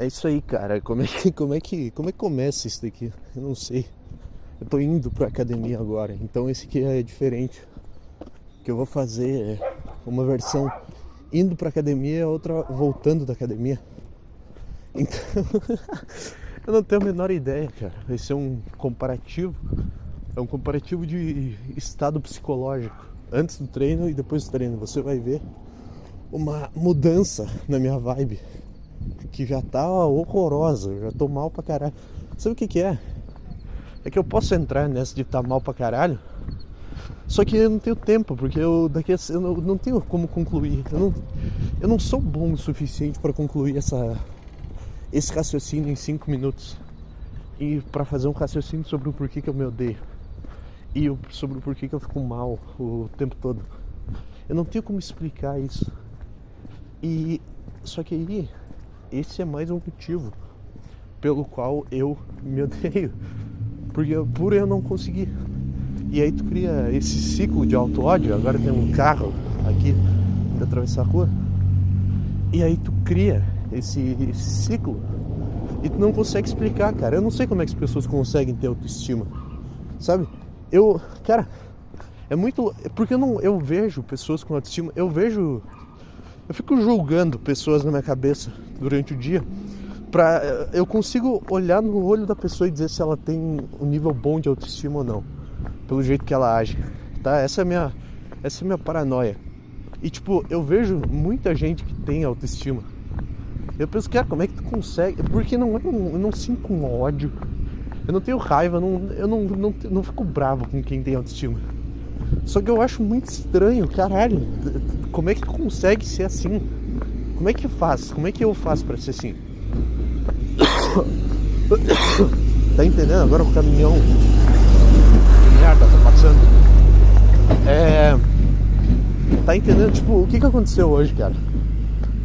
É isso aí, cara. Como é que, como é que, como é que começa isso daqui? Eu não sei. Eu tô indo pra academia agora, então esse aqui é diferente. O que eu vou fazer é uma versão indo pra academia outra voltando da academia. Então, eu não tenho a menor ideia, cara. Vai ser um comparativo. É um comparativo de estado psicológico. Antes do treino e depois do treino. Você vai ver uma mudança na minha vibe que já tá horrorosa, já tô mal pra caralho. Sabe o que que é? É que eu posso entrar nessa de estar tá mal pra caralho, só que eu não tenho tempo, porque eu daqui a, eu não, não tenho como concluir. Eu não, eu não sou bom o suficiente para concluir essa, esse raciocínio em cinco minutos. E para fazer um raciocínio sobre o porquê que eu me odeio. E sobre o porquê que eu fico mal o tempo todo. Eu não tenho como explicar isso. E só que aí esse é mais um motivo pelo qual eu me odeio. Porque por eu não conseguir. E aí tu cria esse ciclo de auto-ódio. Agora tem um carro aqui para atravessar a rua. E aí tu cria esse, esse ciclo e tu não consegue explicar, cara. Eu não sei como é que as pessoas conseguem ter autoestima. Sabe? Eu, cara, é muito. Porque eu não. Eu vejo pessoas com autoestima. Eu vejo eu fico julgando pessoas na minha cabeça durante o dia. Pra, eu consigo olhar no olho da pessoa e dizer se ela tem um nível bom de autoestima ou não. Pelo jeito que ela age. Tá? Essa é a minha, essa é minha paranoia. E tipo, eu vejo muita gente que tem autoestima. Eu penso, cara, como é que tu consegue? Porque não, é eu não sinto um ódio. Eu não tenho raiva, não, eu não, não, não fico bravo com quem tem autoestima. Só que eu acho muito estranho, caralho. Como é que consegue ser assim? Como é que faz? Como é que eu faço para ser assim? Tá entendendo? Agora o caminhão. Merda, tá passando. É. Tá entendendo? Tipo, o que que aconteceu hoje, cara?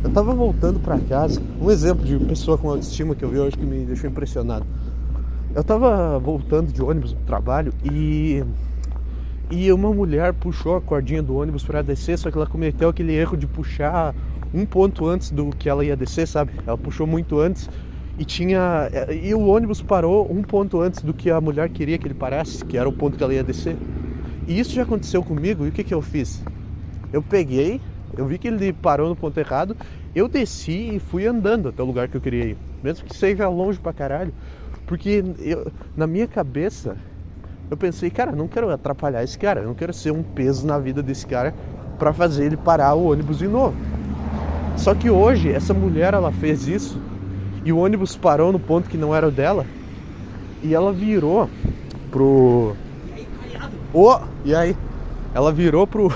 Eu tava voltando para casa. Um exemplo de pessoa com autoestima que eu vi hoje que me deixou impressionado. Eu tava voltando de ônibus do trabalho e e uma mulher puxou a cordinha do ônibus para descer, só que ela cometeu aquele erro de puxar um ponto antes do que ela ia descer, sabe? Ela puxou muito antes e tinha e o ônibus parou um ponto antes do que a mulher queria que ele parasse, que era o ponto que ela ia descer. E isso já aconteceu comigo. E o que que eu fiz? Eu peguei, eu vi que ele parou no ponto errado, eu desci e fui andando até o lugar que eu queria ir, mesmo que seja longe pra caralho, porque eu, na minha cabeça eu pensei, cara, não quero atrapalhar esse cara, eu não quero ser um peso na vida desse cara para fazer ele parar o ônibus de novo. Só que hoje essa mulher ela fez isso e o ônibus parou no ponto que não era o dela e ela virou pro oh, e aí? Ela virou pro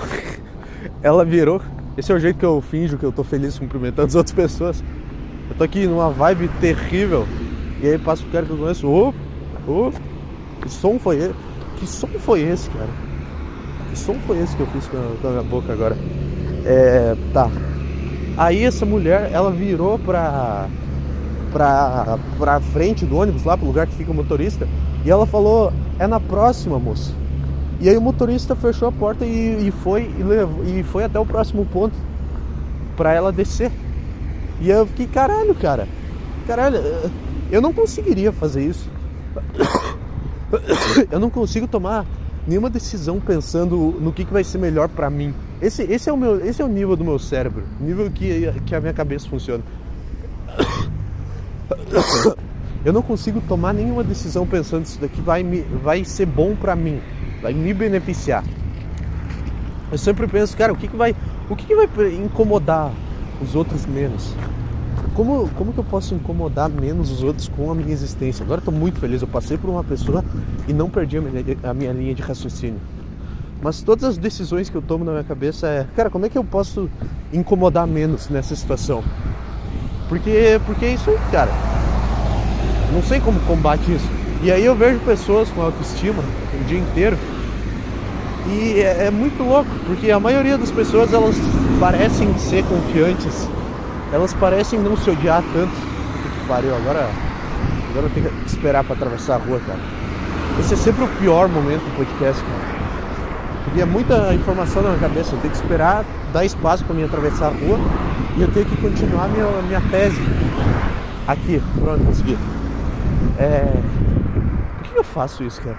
ela virou esse é o jeito que eu finjo que eu tô feliz cumprimentando as outras pessoas. Eu tô aqui numa vibe terrível e aí passa o cara que eu conheço oh, oh, que som foi esse? Que som foi esse, cara? Que som foi esse que eu fiz com a, com a minha boca agora? É. Tá. Aí essa mulher, ela virou pra. pra. pra frente do ônibus, lá pro lugar que fica o motorista. E ela falou: é na próxima, moço. E aí o motorista fechou a porta e, e foi e, levou, e foi até o próximo ponto para ela descer. E eu fiquei, caralho, cara. Caralho, eu não conseguiria fazer isso. eu não consigo tomar nenhuma decisão pensando no que, que vai ser melhor para mim. Esse, esse, é o meu, esse é o nível do meu cérebro, nível que, que a minha cabeça funciona. Eu não consigo tomar nenhuma decisão pensando isso daqui vai, me, vai ser bom para mim, vai me beneficiar. Eu sempre penso, cara, o que, que vai, o que, que vai incomodar os outros menos? Como, como que eu posso incomodar menos os outros com a minha existência? Agora tô muito feliz, eu passei por uma pessoa e não perdi a minha, a minha linha de raciocínio. Mas todas as decisões que eu tomo na minha cabeça é, cara, como é que eu posso incomodar menos nessa situação? Porque, porque é isso aí, cara. Não sei como combate isso. E aí eu vejo pessoas com autoestima o dia inteiro. E é, é muito louco, porque a maioria das pessoas elas parecem ser confiantes elas parecem não se odiar tanto. Que pariu, agora, agora eu tenho que esperar para atravessar a rua, cara. Esse é sempre o pior momento do podcast, cara. Porque é muita informação na minha cabeça, eu tenho que esperar, dar espaço para mim atravessar a rua e eu tenho que continuar minha, minha tese. Aqui, pronto, consegui. É. Por que eu faço isso, cara?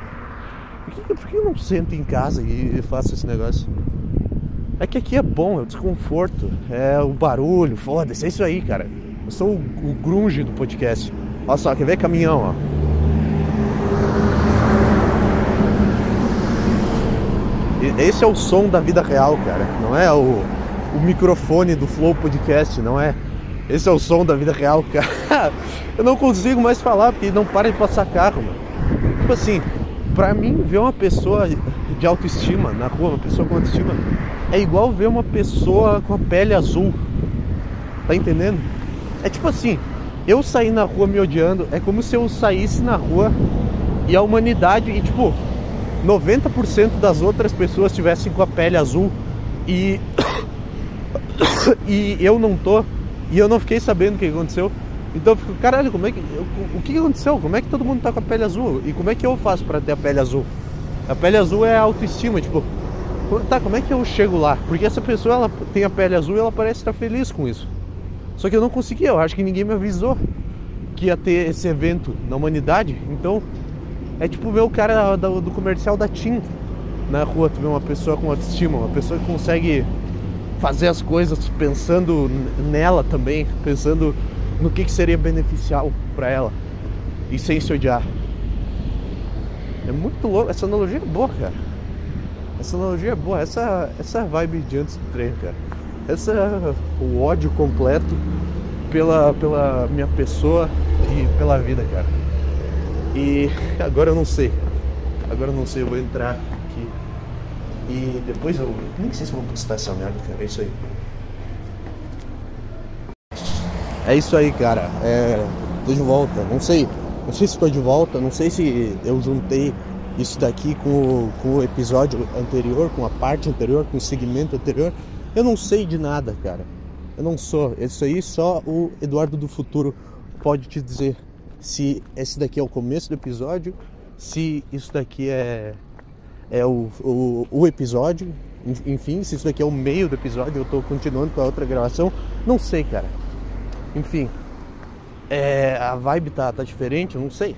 Por que, por que eu não sento em casa e faço esse negócio? É que aqui é bom, é o desconforto, é o barulho, foda-se, é isso aí, cara. Eu sou o, o grunge do podcast. Olha só, quer ver caminhão, ó. Esse é o som da vida real, cara. Não é o, o microfone do Flow Podcast, não é? Esse é o som da vida real, cara. Eu não consigo mais falar porque não para de passar carro, mano. Tipo assim, pra mim, ver uma pessoa de autoestima na rua, uma pessoa com autoestima, é igual ver uma pessoa com a pele azul. Tá entendendo? É tipo assim, eu sair na rua me odiando, é como se eu saísse na rua e a humanidade, e tipo, 90% das outras pessoas tivessem com a pele azul e e eu não tô e eu não fiquei sabendo o que aconteceu. Então eu fico, caralho, como é que o que aconteceu? Como é que todo mundo tá com a pele azul? E como é que eu faço para ter a pele azul? A pele azul é a autoestima, tipo, tá, como é que eu chego lá? Porque essa pessoa ela tem a pele azul e ela parece estar feliz com isso. Só que eu não consegui, eu acho que ninguém me avisou que ia ter esse evento na humanidade. Então, é tipo ver o cara do, do comercial da TIM na rua, tu vê uma pessoa com autoestima, uma pessoa que consegue fazer as coisas pensando nela também, pensando no que, que seria beneficial para ela e sem se odiar. É muito louco, essa analogia é boa, cara. Essa analogia é boa, essa, essa vibe de antes do treino, cara. Essa o ódio completo pela, pela minha pessoa e pela vida, cara. E agora eu não sei. Agora eu não sei, eu vou entrar aqui. E depois eu. Nem sei se vou postar essa merda, cara. É isso aí. É isso aí, cara. É, tô de volta. Não sei. Não sei se estou de volta. Não sei se eu juntei isso daqui com o, com o episódio anterior, com a parte anterior, com o segmento anterior. Eu não sei de nada, cara. Eu não sou. Isso aí só o Eduardo do Futuro pode te dizer se esse daqui é o começo do episódio, se isso daqui é, é o, o, o episódio, enfim, se isso daqui é o meio do episódio, eu tô continuando com a outra gravação, não sei, cara. Enfim, é, a vibe tá, tá diferente, eu não sei.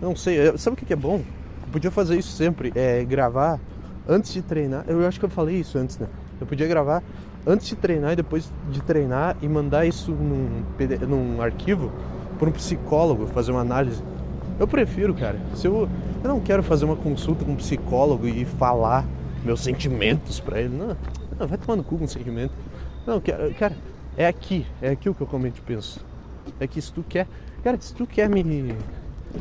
Não sei, sabe o que, que é bom? Eu podia fazer isso sempre, é gravar antes de treinar. Eu acho que eu falei isso antes, né? Eu podia gravar antes de treinar e depois de treinar e mandar isso num, num arquivo por um psicólogo fazer uma análise. Eu prefiro, cara. Se eu, eu não quero fazer uma consulta com um psicólogo e falar meus sentimentos para ele. Não, não, vai tomar no cu com sentimento. Não, cara, cara, é aqui, é aqui o que eu realmente penso. É que se tu quer, cara, se tu quer me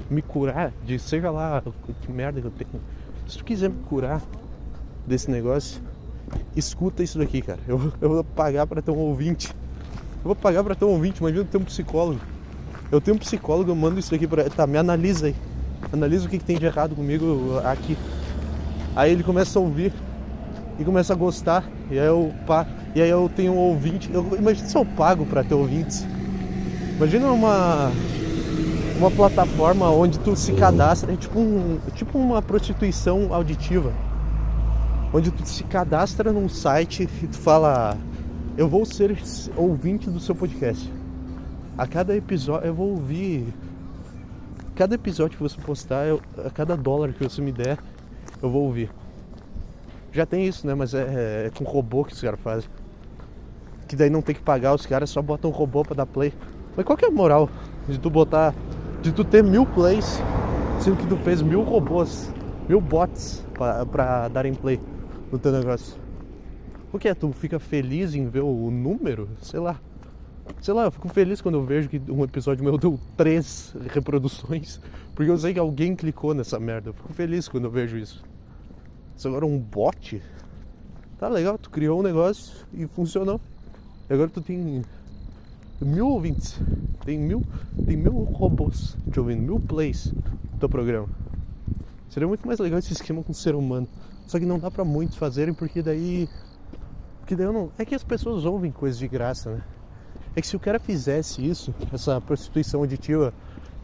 me curar de seja lá que merda que eu tenho, se tu quiser me curar desse negócio, escuta isso daqui, cara. Eu, eu vou pagar para ter um ouvinte. Eu vou pagar para ter um ouvinte, imagina ter um psicólogo. Eu tenho um psicólogo, eu mando isso aqui pra ele. Tá, me analisa aí. Analisa o que, que tem de errado comigo aqui. Aí ele começa a ouvir e começa a gostar. E aí eu, pá, e aí eu tenho um ouvinte. Eu, imagina se eu pago pra ter ouvintes. Imagina uma uma plataforma onde tu se cadastra, é tipo, um, tipo uma prostituição auditiva. Onde tu se cadastra num site e tu fala, eu vou ser ouvinte do seu podcast. A cada episódio eu vou ouvir. Cada episódio que você postar, eu, a cada dólar que você me der, eu vou ouvir. Já tem isso, né? Mas é, é com robô que os caras fazem. Que daí não tem que pagar, os caras só botam robô pra dar play. Mas qual que é a moral de tu botar. De tu ter mil plays, sendo que tu fez mil robôs, mil bots pra, pra darem play no teu negócio? O que é? Tu fica feliz em ver o número? Sei lá. Sei lá, eu fico feliz quando eu vejo que um episódio meu deu três reproduções. Porque eu sei que alguém clicou nessa merda. Eu fico feliz quando eu vejo isso. Agora é um bot? Tá legal, tu criou um negócio e funcionou. E agora tu tem mil ouvintes. Tem mil, tem mil robôs te ouvindo, mil plays do teu programa. Seria muito mais legal esse esquema com o ser humano. Só que não dá pra muitos fazerem porque daí. Porque daí eu não. É que as pessoas ouvem coisas de graça, né? É que se o cara fizesse isso, essa prostituição auditiva,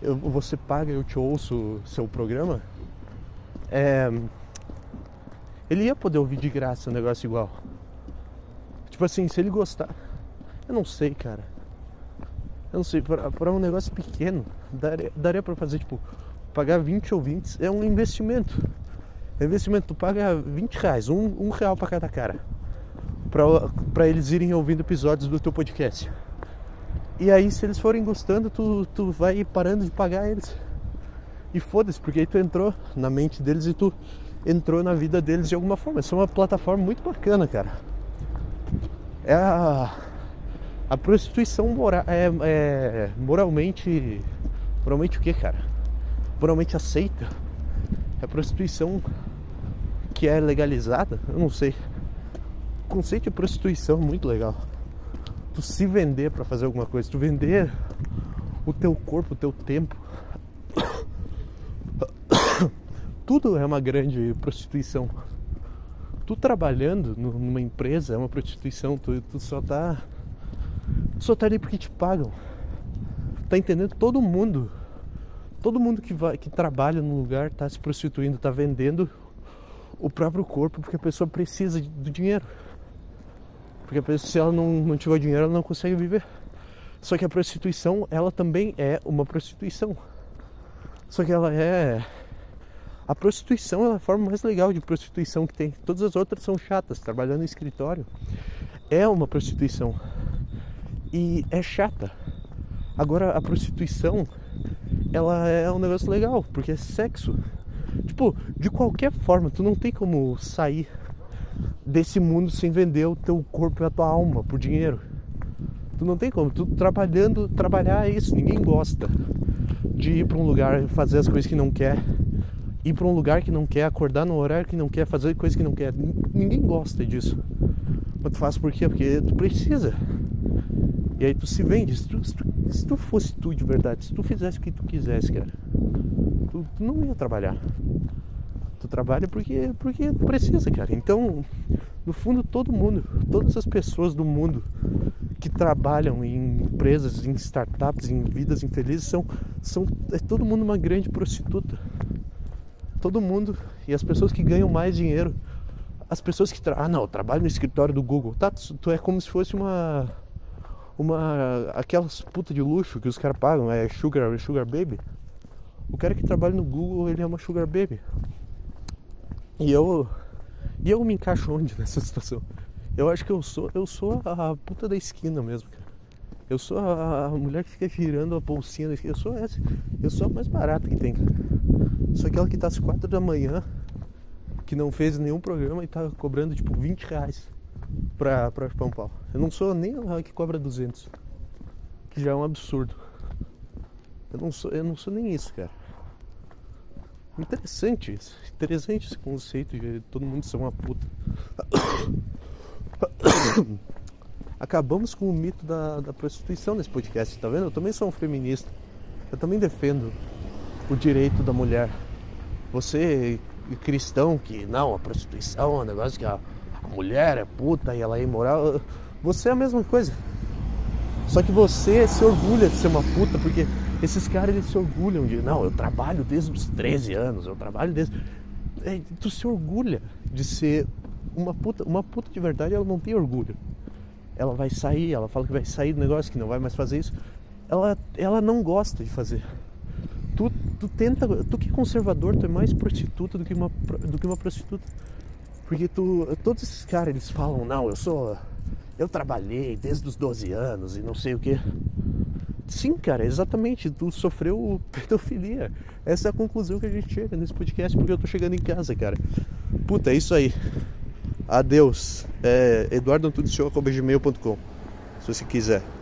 eu, você paga, eu te ouço seu programa, é, ele ia poder ouvir de graça um negócio igual. Tipo assim, se ele gostar. Eu não sei, cara. Eu não sei, para um negócio pequeno, daria, daria para fazer, tipo, pagar 20 ouvintes é um investimento. É investimento, tu paga 20 reais, um, um real para cada cara. para eles irem ouvindo episódios do teu podcast. E aí, se eles forem gostando, tu, tu vai parando de pagar eles. E foda-se, porque aí tu entrou na mente deles e tu entrou na vida deles de alguma forma. Isso é uma plataforma muito bacana, cara. É a, a prostituição mora, é, é moralmente. Moralmente o que, cara? Moralmente aceita. É a prostituição que é legalizada? Eu não sei. O conceito de prostituição é muito legal tu se vender para fazer alguma coisa, tu vender o teu corpo, o teu tempo. Tudo é uma grande prostituição. Tu trabalhando numa empresa é uma prostituição, tu, tu só tá. Tu só tá ali porque te pagam. Tá entendendo? Todo mundo. Todo mundo que, vai, que trabalha num lugar tá se prostituindo, tá vendendo o próprio corpo porque a pessoa precisa do dinheiro. Porque se ela não, não tiver dinheiro, ela não consegue viver. Só que a prostituição, ela também é uma prostituição. Só que ela é. A prostituição é a forma mais legal de prostituição que tem. Todas as outras são chatas. Trabalhando em escritório é uma prostituição. E é chata. Agora a prostituição, ela é um negócio legal, porque é sexo. Tipo, de qualquer forma, tu não tem como sair desse mundo sem vender o teu corpo e a tua alma por dinheiro. Tu não tem como, tu trabalhando, trabalhar é isso, ninguém gosta de ir para um lugar e fazer as coisas que não quer, ir para um lugar que não quer, acordar no horário que não quer, fazer coisas que não quer. Ninguém gosta disso. Mas tu faz por quê? Porque tu precisa. E aí tu se vende. Se tu, se tu, se tu fosse tu de verdade, se tu fizesse o que tu quisesse, cara, tu, tu não ia trabalhar. Tu trabalha porque, porque precisa, cara. Então, no fundo, todo mundo, todas as pessoas do mundo que trabalham em empresas, em startups, em vidas infelizes, são, são é todo mundo uma grande prostituta. Todo mundo. E as pessoas que ganham mais dinheiro, as pessoas que. Tra... Ah, não, trabalho no escritório do Google. Tá, tu é como se fosse uma. Uma. Aquelas puta de luxo que os caras pagam, é Sugar, sugar Baby. O cara que trabalha no Google, ele é uma Sugar Baby. E eu. E eu me encaixo onde nessa situação? Eu acho que eu sou. Eu sou a puta da esquina mesmo, cara. Eu sou a, mulher que fica girando a bolsinha da esquina. Eu sou essa. Eu sou a mais barata que tem, cara. Sou aquela que tá às quatro da manhã, que não fez nenhum programa e tá cobrando tipo 20 reais pra, pra um pau. Eu não sou nem a que cobra 200. Que já é um absurdo. Eu não sou, eu não sou nem isso, cara. Interessante isso. Interessante esse conceito de todo mundo ser uma puta. Acabamos com o mito da, da prostituição nesse podcast, tá vendo? Eu também sou um feminista. Eu também defendo o direito da mulher. Você, cristão, que não, a prostituição é um negócio que a, a mulher é puta e ela é imoral. Você é a mesma coisa. Só que você se orgulha de ser uma puta porque esses caras eles se orgulham de, não, eu trabalho desde os 13 anos, eu trabalho desde. É, tu se orgulha de ser uma puta. Uma puta de verdade, ela não tem orgulho. Ela vai sair, ela fala que vai sair do negócio, que não vai mais fazer isso. Ela, ela não gosta de fazer. Tu, tu tenta. Tu que é conservador, tu é mais prostituta do que uma, do que uma prostituta. Porque tu. Todos esses caras eles falam, não, eu sou. Eu trabalhei desde os 12 anos e não sei o que. Sim, cara, exatamente. Tu sofreu pedofilia. Essa é a conclusão que a gente chega nesse podcast porque eu tô chegando em casa, cara. Puta, é isso aí. Adeus. É eduardoantudicioco.gmail.com Se você quiser.